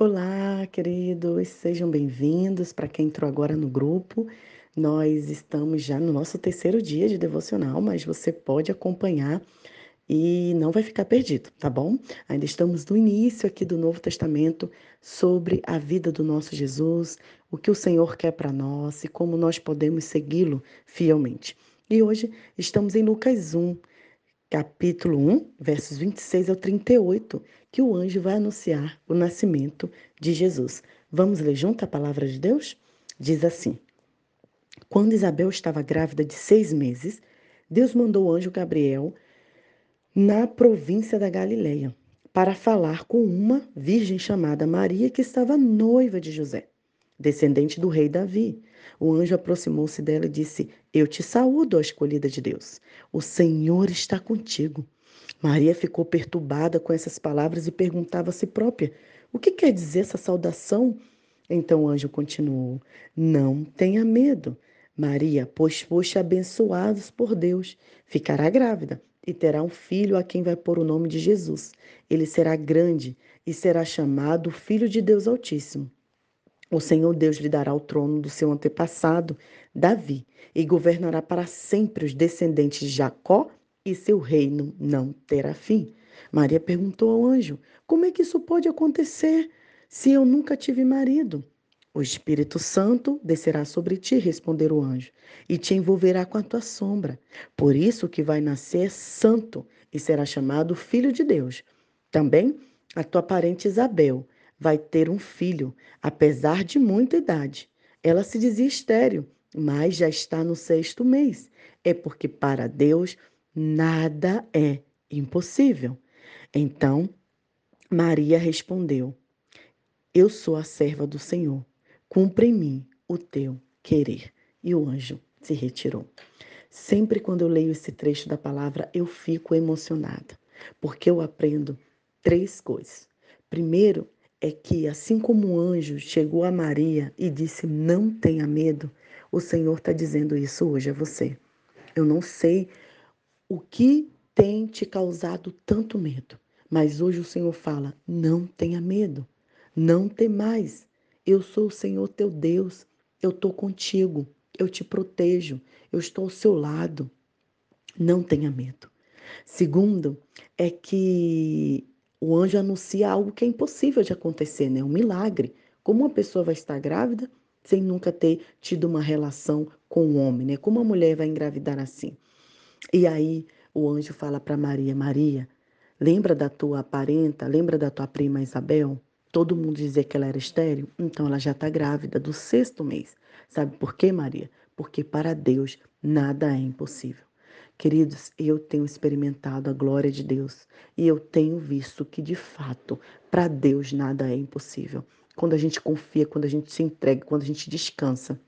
Olá, queridos, sejam bem-vindos. Para quem entrou agora no grupo, nós estamos já no nosso terceiro dia de devocional, mas você pode acompanhar e não vai ficar perdido, tá bom? Ainda estamos no início aqui do Novo Testamento sobre a vida do nosso Jesus, o que o Senhor quer para nós e como nós podemos segui-lo fielmente. E hoje estamos em Lucas 1, capítulo 1, versos 26 ao 38, que o anjo vai anunciar o nascimento de Jesus. Vamos ler junto a palavra de Deus? Diz assim: Quando Isabel estava grávida de seis meses, Deus mandou o anjo Gabriel na província da Galileia para falar com uma virgem chamada Maria que estava noiva de José, descendente do rei Davi. O anjo aproximou-se dela e disse: Eu te saúdo, ó escolhida de Deus. O Senhor está contigo. Maria ficou perturbada com essas palavras e perguntava a si própria: O que quer dizer essa saudação? Então o anjo continuou: Não tenha medo. Maria, pois foste abençoados por Deus, ficará grávida e terá um filho a quem vai pôr o nome de Jesus. Ele será grande e será chamado Filho de Deus Altíssimo. O Senhor Deus lhe dará o trono do seu antepassado, Davi, e governará para sempre os descendentes de Jacó, e seu reino não terá fim. Maria perguntou ao anjo: Como é que isso pode acontecer se eu nunca tive marido? O Espírito Santo descerá sobre ti, respondeu o anjo, e te envolverá com a tua sombra. Por isso que vai nascer santo e será chamado Filho de Deus. Também a tua parente Isabel vai ter um filho, apesar de muita idade. Ela se dizia estéril, mas já está no sexto mês. É porque para Deus nada é impossível. Então Maria respondeu: Eu sou a serva do Senhor. Cumpra em mim o teu querer. E o anjo se retirou. Sempre quando eu leio esse trecho da palavra, eu fico emocionada, porque eu aprendo três coisas. Primeiro, é que, assim como o anjo chegou a Maria e disse: Não tenha medo, o Senhor está dizendo isso hoje a você. Eu não sei o que tem te causado tanto medo, mas hoje o Senhor fala: Não tenha medo, não mais. Eu sou o Senhor teu Deus, eu estou contigo, eu te protejo, eu estou ao seu lado. Não tenha medo. Segundo, é que o anjo anuncia algo que é impossível de acontecer, né? Um milagre. Como uma pessoa vai estar grávida sem nunca ter tido uma relação com o um homem, né? Como uma mulher vai engravidar assim? E aí o anjo fala para Maria: Maria, lembra da tua parenta, lembra da tua prima Isabel? Todo mundo dizia que ela era estéril, então ela já está grávida do sexto mês. Sabe por quê, Maria? Porque para Deus nada é impossível. Queridos, eu tenho experimentado a glória de Deus e eu tenho visto que, de fato, para Deus nada é impossível. Quando a gente confia, quando a gente se entrega, quando a gente descansa,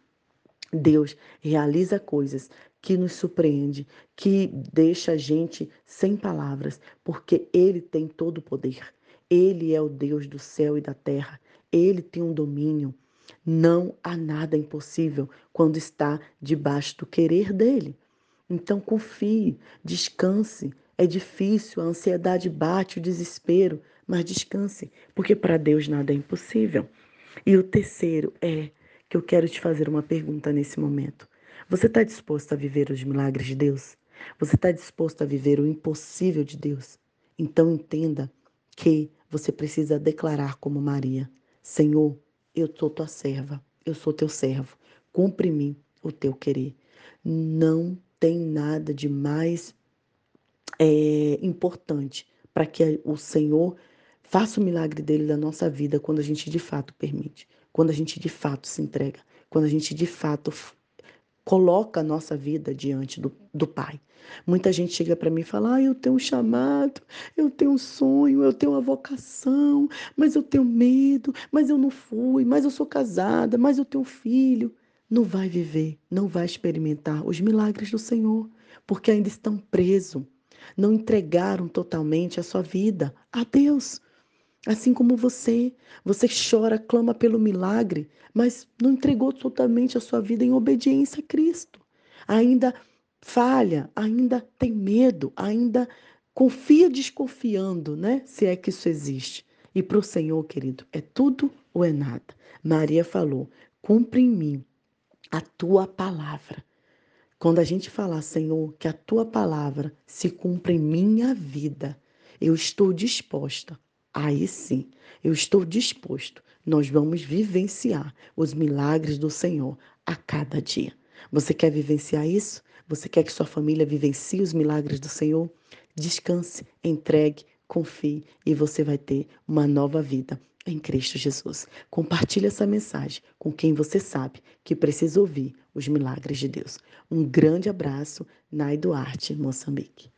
Deus realiza coisas que nos surpreende, que deixa a gente sem palavras, porque Ele tem todo o poder. Ele é o Deus do céu e da terra. Ele tem um domínio. Não há nada impossível quando está debaixo do querer dele. Então confie, descanse. É difícil, a ansiedade bate, o desespero, mas descanse, porque para Deus nada é impossível. E o terceiro é que eu quero te fazer uma pergunta nesse momento. Você está disposto a viver os milagres de Deus? Você está disposto a viver o impossível de Deus? Então entenda que você precisa declarar como Maria: Senhor, eu sou tua serva, eu sou teu servo, cumpre em mim o teu querer. Não tem nada de mais é, importante para que o Senhor faça o milagre dele na nossa vida quando a gente de fato permite, quando a gente de fato se entrega, quando a gente de fato coloca a nossa vida diante do, do Pai. Muita gente chega para mim e fala: ah, eu tenho um chamado, eu tenho um sonho, eu tenho uma vocação, mas eu tenho medo, mas eu não fui, mas eu sou casada, mas eu tenho filho não vai viver, não vai experimentar os milagres do Senhor, porque ainda estão presos, não entregaram totalmente a sua vida a Deus. Assim como você, você chora, clama pelo milagre, mas não entregou totalmente a sua vida em obediência a Cristo. Ainda falha, ainda tem medo, ainda confia desconfiando, né? Se é que isso existe. E para o Senhor, querido, é tudo ou é nada. Maria falou: cumpre em mim a tua palavra. Quando a gente falar, Senhor, que a tua palavra se cumpra em minha vida, eu estou disposta. Aí sim, eu estou disposto. Nós vamos vivenciar os milagres do Senhor a cada dia. Você quer vivenciar isso? Você quer que sua família vivencie os milagres do Senhor? Descanse, entregue, confie e você vai ter uma nova vida em Cristo Jesus. Compartilhe essa mensagem com quem você sabe que precisa ouvir os milagres de Deus. Um grande abraço, Nai Duarte, Moçambique.